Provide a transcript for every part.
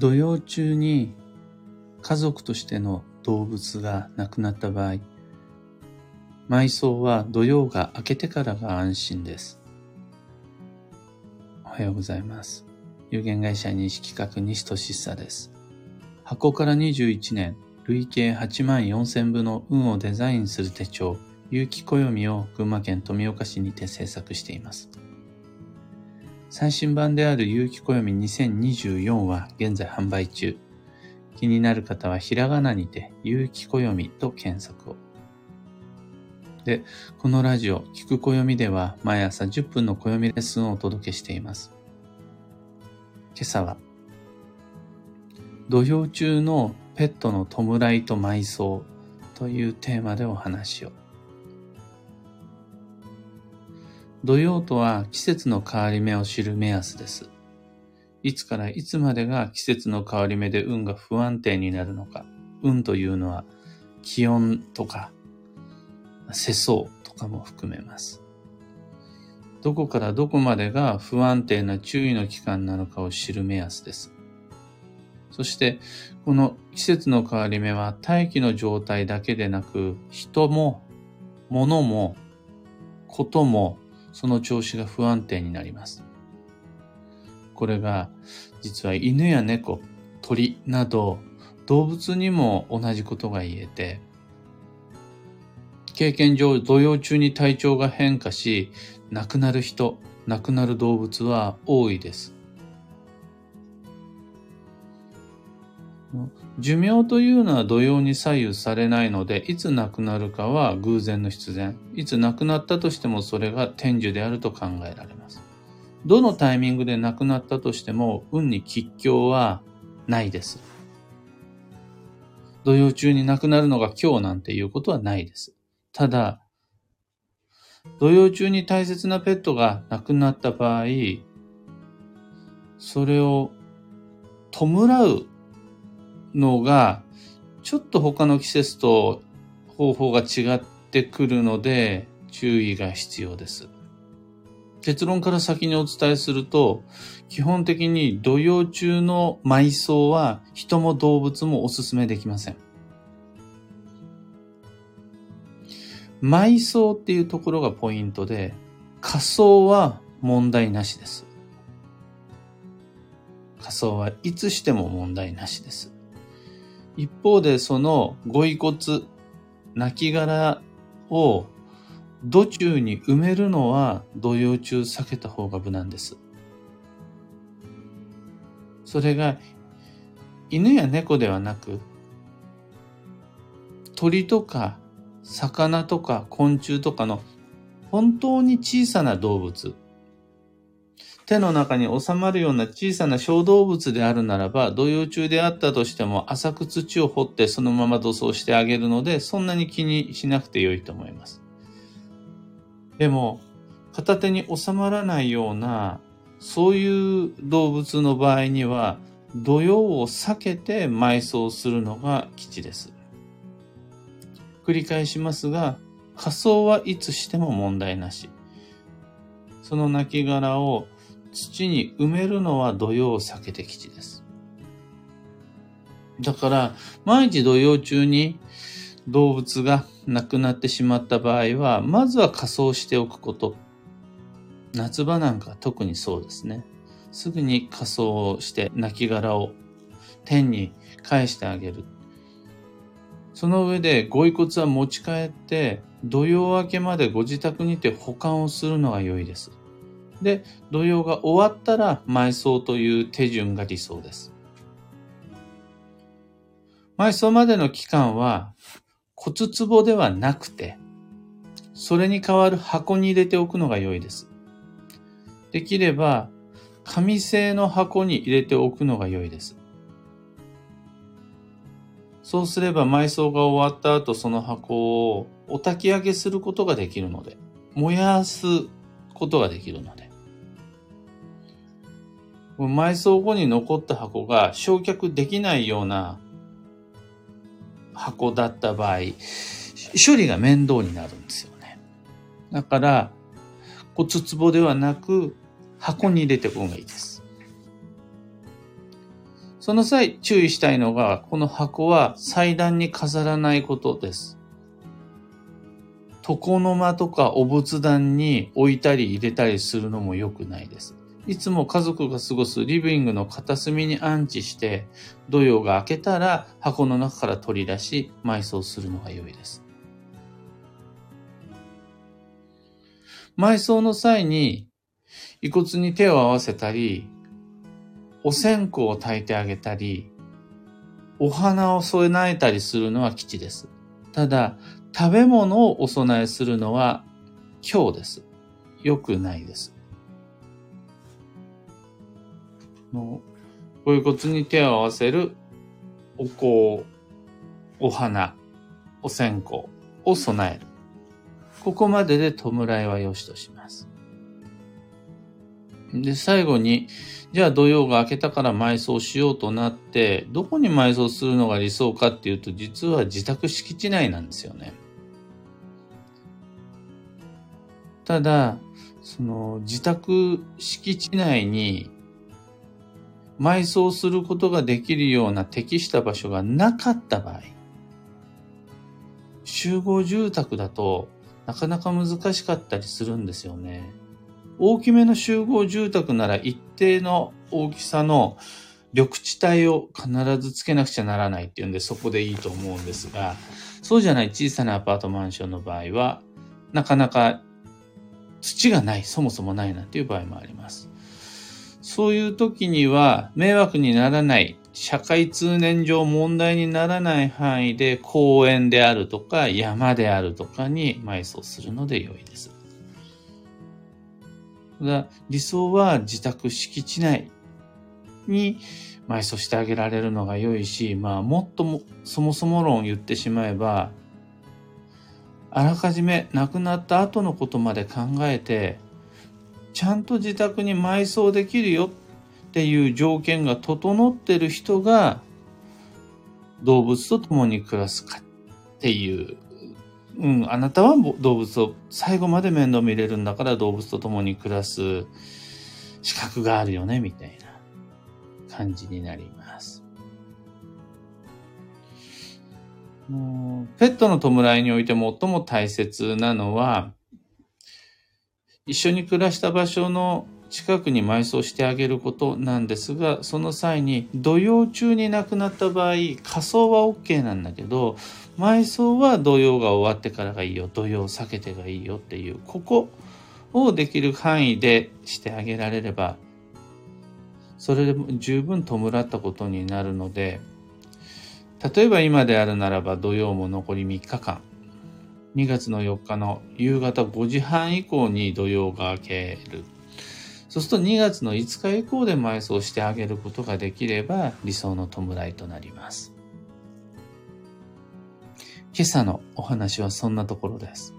土曜中に家族としての動物が亡くなった場合、埋葬は土曜が明けてからが安心です。おはようございます。有限会社認識企画西俊久です。箱から21年、累計8万4000部の運をデザインする手帳、有機暦を群馬県富岡市にて制作しています。最新版である有機暦2024は現在販売中。気になる方はひらがなにて有機暦と検索を。で、このラジオ、聞く暦では毎朝10分の暦レッスンをお届けしています。今朝は、土曜中のペットの弔いと埋葬というテーマでお話を。土曜とは季節の変わり目を知る目安です。いつからいつまでが季節の変わり目で運が不安定になるのか。運というのは気温とか世相とかも含めます。どこからどこまでが不安定な注意の期間なのかを知る目安です。そして、この季節の変わり目は大気の状態だけでなく、人も、物も、ことも、その調子が不安定になります。これが、実は犬や猫、鳥など、動物にも同じことが言えて、経験上、土曜中に体調が変化し、亡くなる人、亡くなる動物は多いです。寿命というのは土曜に左右されないので、いつ亡くなるかは偶然の必然。いつ亡くなったとしてもそれが天寿であると考えられます。どのタイミングで亡くなったとしても、運に吉凶はないです。土曜中に亡くなるのが今日なんていうことはないです。ただ、土曜中に大切なペットが亡くなった場合、それを弔うのが、ちょっと他の季節と方法が違ってくるので、注意が必要です。結論から先にお伝えすると、基本的に土曜中の埋葬は人も動物もお勧めできません。埋葬っていうところがポイントで、仮葬は問題なしです。仮葬はいつしても問題なしです。一方でそのご遺骨、亡骸を土中に埋めるのは土曜中避けた方が無難です。それが犬や猫ではなく鳥とか魚とか昆虫とかの本当に小さな動物手の中に収まるような小さな小動物であるならば、土曜中であったとしても浅く土を掘ってそのまま土葬してあげるので、そんなに気にしなくてよいと思います。でも、片手に収まらないような、そういう動物の場合には、土曜を避けて埋葬するのが基地です。繰り返しますが、仮装はいつしても問題なし。その亡骸を土に埋めるのは土曜を避けて基地です。だから、毎日土曜中に動物が亡くなってしまった場合は、まずは仮装しておくこと。夏場なんか特にそうですね。すぐに仮装をして亡骸を天に返してあげる。その上でご遺骨は持ち帰って土曜明けまでご自宅にて保管をするのが良いです。で、土曜が終わったら埋葬という手順が理想です。埋葬までの期間は骨壺ではなくて、それに代わる箱に入れておくのが良いです。できれば、紙製の箱に入れておくのが良いです。そうすれば埋葬が終わった後その箱をお焚き上げすることができるので、燃やすことができるので。埋葬後に残った箱が焼却できないような箱だった場合、処理が面倒になるんですよね。だから、骨壺ではなく箱に入れておく方がいいです。その際注意したいのが、この箱は祭壇に飾らないことです。床の間とかお仏壇に置いたり入れたりするのも良くないです。いつも家族が過ごすリビングの片隅に安置して、土曜が明けたら箱の中から取り出し、埋葬するのが良いです。埋葬の際に遺骨に手を合わせたり、お線香を焚いてあげたり、お花を添えないたりするのは吉です。ただ、食べ物をお供えするのは今日です。良くないです。のご遺骨に手を合わせるお香、お花、お線香を備える。ここまでで弔いは良しとします。で、最後に、じゃあ土曜が明けたから埋葬しようとなって、どこに埋葬するのが理想かっていうと、実は自宅敷地内なんですよね。ただ、その自宅敷地内に埋葬することができるような適した場所がなかった場合、集合住宅だとなかなか難しかったりするんですよね。大きめの集合住宅なら一定の大きさの緑地帯を必ずつけなくちゃならないっていうんでそこでいいと思うんですが、そうじゃない小さなアパートマンションの場合は、なかなか土がない、そもそもないなんていう場合もあります。そういう時には迷惑にならない、社会通念上問題にならない範囲で公園であるとか山であるとかに埋葬するので良いです。だ理想は自宅敷地内に埋葬してあげられるのが良いし、まあもっともそもそも論言ってしまえば、あらかじめ亡くなった後のことまで考えてちゃんと自宅に埋葬できるよっていう条件が整ってる人が動物と共に暮らすかっていう、うん、あなたは動物を最後まで面倒見れるんだから動物と共に暮らす資格があるよね、みたいな感じになります。ペットの弔いにおいて最も大切なのは、一緒に暮らした場所の近くに埋葬してあげることなんですが、その際に土曜中に亡くなった場合、仮装は OK なんだけど、埋葬は土曜が終わってからがいいよ、土曜避けてがいいよっていう、ここをできる範囲でしてあげられれば、それでも十分弔ったことになるので、例えば今であるならば土曜も残り3日間、2月の4日の夕方5時半以降に土曜が明ける。そうすると2月の5日以降で埋葬してあげることができれば理想の弔いとなります。今朝のお話はそんなところです。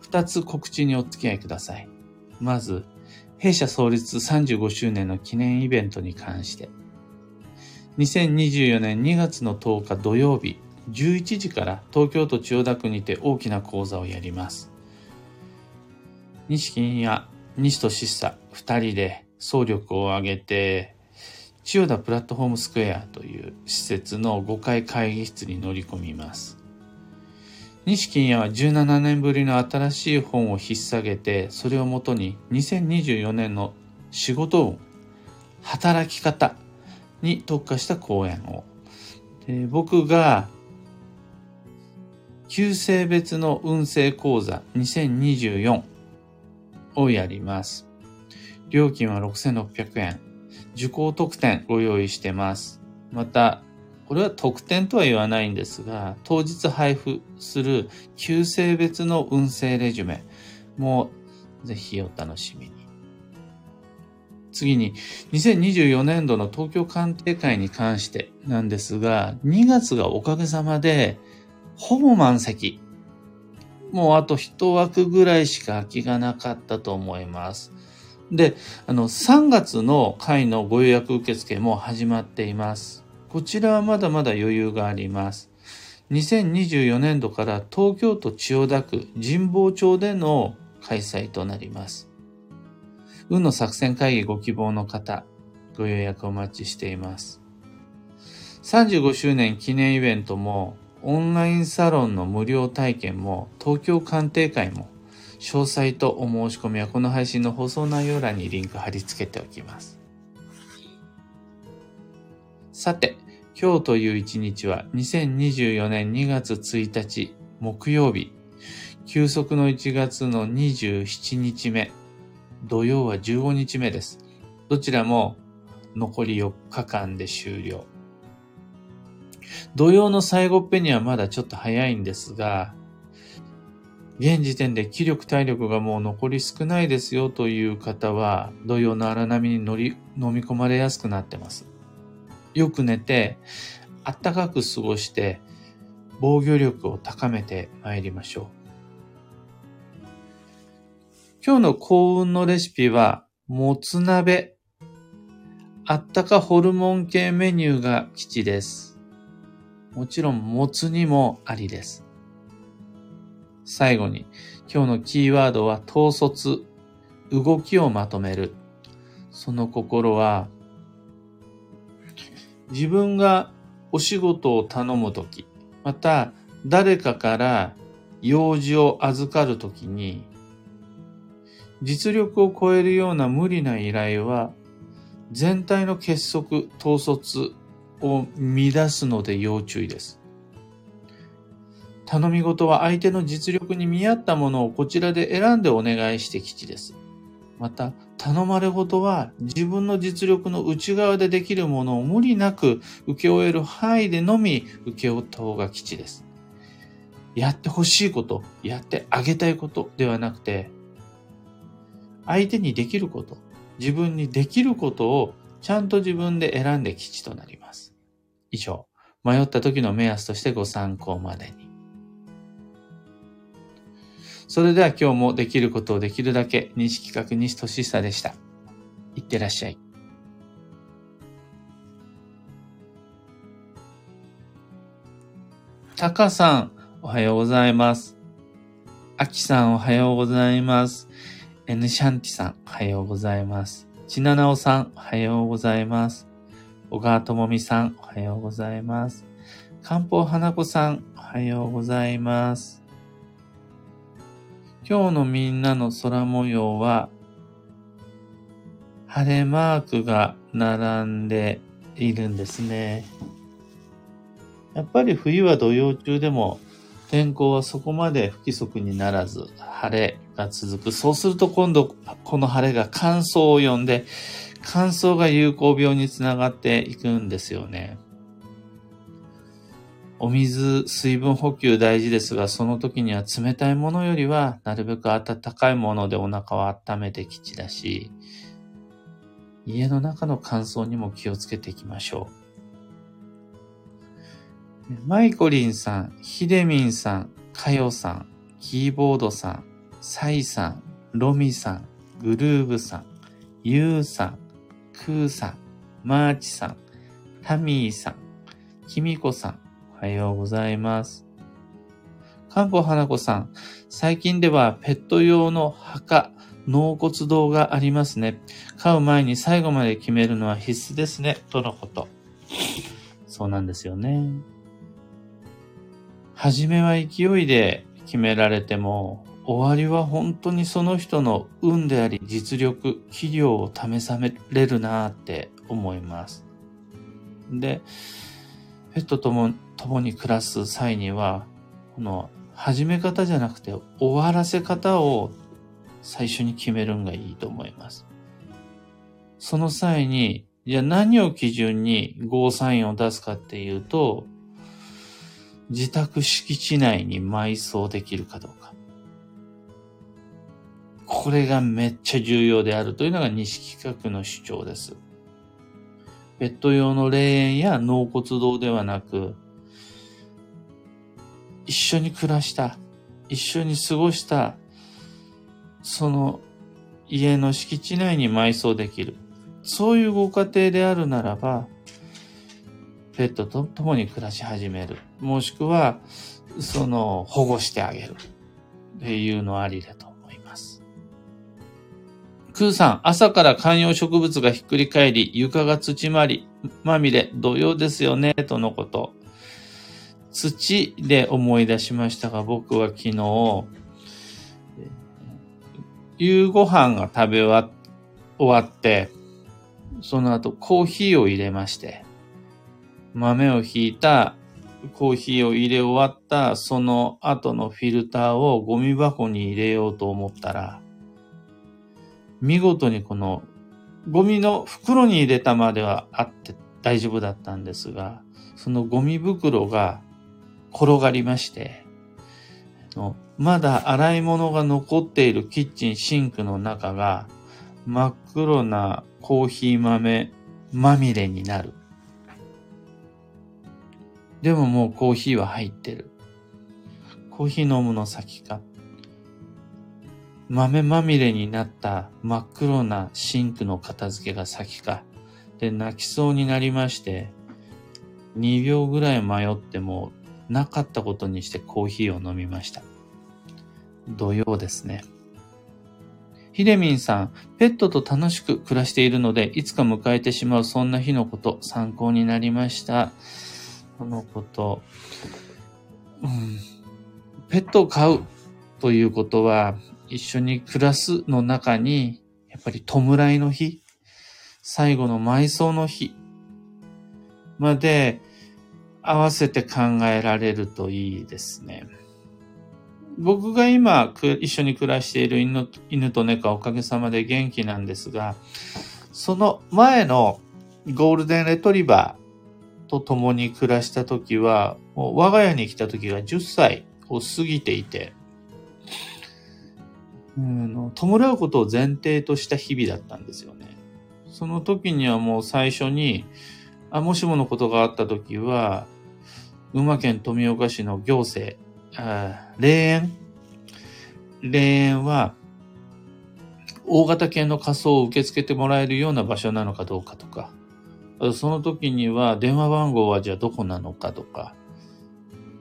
二つ告知にお付き合いください。まず、弊社創立35周年の記念イベントに関して。2024年2月の10日土曜日、11時から東京都千代田区にて大きな講座をやります。西金や西としっさ二人で総力を挙げて、千代田プラットフォームスクエアという施設の5階会議室に乗り込みます。西金谷は17年ぶりの新しい本を引っ提げて、それをもとに2024年の仕事運、働き方に特化した講演を。僕が旧性別の運勢講座2024をやります。料金は6600円。受講特典ご用意してます。また、これは特典とは言わないんですが、当日配布する旧性別の運勢レジュメもぜひお楽しみに。次に、2024年度の東京鑑定会に関してなんですが、2月がおかげさまでほぼ満席。もうあと一枠ぐらいしか空きがなかったと思います。で、あの、3月の会のご予約受付も始まっています。こちらはまだまだ余裕があります。2024年度から東京都千代田区神保町での開催となります。運の作戦会議ご希望の方、ご予約お待ちしています。35周年記念イベントも、オンラインサロンの無料体験も、東京鑑定会も、詳細とお申し込みはこの配信の放送内容欄にリンク貼り付けておきます。さて、今日という一日は2024年2月1日木曜日、休息の1月の27日目、土曜は15日目です。どちらも残り4日間で終了。土曜の最後っぺにはまだちょっと早いんですが、現時点で気力体力がもう残り少ないですよという方は、土曜の荒波に乗り、飲み込まれやすくなってます。よく寝て、あったかく過ごして、防御力を高めて参りましょう。今日の幸運のレシピは、もつ鍋。あったかホルモン系メニューが基地です。もちろん、もつにもありです。最後に、今日のキーワードは統率。動きをまとめる。その心は、自分がお仕事を頼むとき、また誰かから用事を預かるときに、実力を超えるような無理な依頼は、全体の結束、統率を乱すので要注意です。頼み事は相手の実力に見合ったものをこちらで選んでお願いして吉です。また、頼まれ事は自分の実力の内側でできるものを無理なく受け負える範囲でのみ受け負った方が吉です。やってほしいこと、やってあげたいことではなくて、相手にできること、自分にできることをちゃんと自分で選んで吉となります。以上、迷った時の目安としてご参考までに。それでは今日もできることをできるだけ、西企画西俊久でした。いってらっしゃい。タカさん、おはようございます。アキさん、おはようございます。エヌシャンティさん、おはようございます。ちななおさん、おはようございます。小川智美さん、おはようございます。漢方花子さん、おはようございます。今日のみんなの空模様は、晴れマークが並んでいるんですね。やっぱり冬は土曜中でも天候はそこまで不規則にならず晴れが続く。そうすると今度この晴れが乾燥を呼んで乾燥が有効病につながっていくんですよね。お水、水分補給大事ですが、その時には冷たいものよりは、なるべく温かいものでお腹を温めてきちだし、家の中の乾燥にも気をつけていきましょう。マイコリンさん、ヒデミンさん、カヨさん、キーボードさん、サイさん、ロミさん、グルーブさん、ユーさん、クーさん、マーチさん、タミーさん、キミコさん、おはようございます。かんぽ花子さん、最近ではペット用の墓、納骨堂がありますね。飼う前に最後まで決めるのは必須ですね。とのこと。そうなんですよね。初めは勢いで決められても、終わりは本当にその人の運であり実力、器量を試されるなって思います。で、ペットとも共に暮らす際には、この始め方じゃなくて終わらせ方を最初に決めるんがいいと思います。その際に、じゃあ何を基準にゴーサインを出すかっていうと、自宅敷地内に埋葬できるかどうか。これがめっちゃ重要であるというのが西企画の主張です。ペット用の霊園や納骨堂ではなく、一緒に暮らした、一緒に過ごした、その家の敷地内に埋葬できる。そういうご家庭であるならば、ペットと共に暮らし始める。もしくは、その、保護してあげる。っていうのありだと。クーさん、朝から観葉植物がひっくり返り、床が土まり、まみれ、土曜ですよね、とのこと。土で思い出しましたが、僕は昨日、夕ご飯が食べ終わって、その後コーヒーを入れまして、豆をひいたコーヒーを入れ終わったその後のフィルターをゴミ箱に入れようと思ったら、見事にこのゴミの袋に入れたまではあって大丈夫だったんですが、そのゴミ袋が転がりまして、まだ洗い物が残っているキッチンシンクの中が真っ黒なコーヒー豆まみれになる。でももうコーヒーは入ってる。コーヒー飲むの先か。豆まみれになった真っ黒なシンクの片付けが先か。で、泣きそうになりまして、2秒ぐらい迷ってもなかったことにしてコーヒーを飲みました。土曜ですね。ひでみんさん、ペットと楽しく暮らしているので、いつか迎えてしまうそんな日のこと、参考になりました。このこと、うん、ペットを飼うということは、一緒に暮らすの中に、やっぱり弔いの日、最後の埋葬の日まで合わせて考えられるといいですね。僕が今一緒に暮らしている犬犬と猫はおかげさまで元気なんですが、その前のゴールデンレトリバーと共に暮らした時は、もう我が家に来た時が10歳を過ぎていて、うん、弔うことを前提とした日々だったんですよね。その時にはもう最初に、あ、もしものことがあった時は、群馬県富岡市の行政、あ霊園？霊園は、大型犬の仮装を受け付けてもらえるような場所なのかどうかとか、その時には電話番号はじゃあどこなのかとか、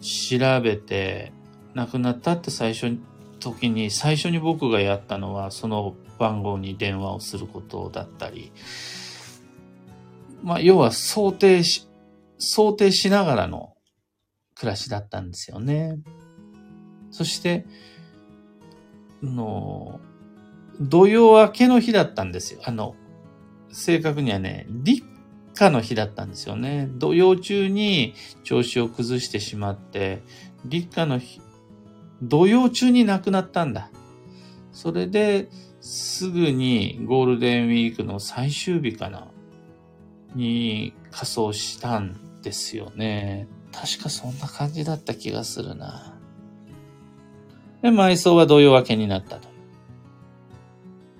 調べて、亡くなったって最初に時に最初に僕がやったのはその番号に電話をすることだったり、まあ、要は想定し、想定しながらの暮らしだったんですよね。そして、の、土曜明けの日だったんですよ。あの、正確にはね、立夏の日だったんですよね。土曜中に調子を崩してしまって、立夏の日、土曜中に亡くなったんだ。それで、すぐにゴールデンウィークの最終日かな、に仮装したんですよね。確かそんな感じだった気がするな。で、埋葬は土曜明けになったと。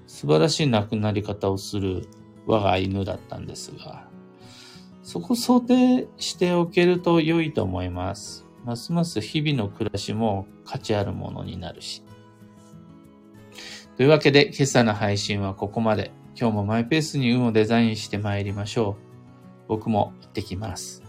素晴らしい亡くなり方をする我が犬だったんですが、そこ想定しておけると良いと思います。ますます日々の暮らしも価値あるものになるし。というわけで、今朝の配信はここまで。今日もマイペースに運をデザインして参りましょう。僕も行ってきます。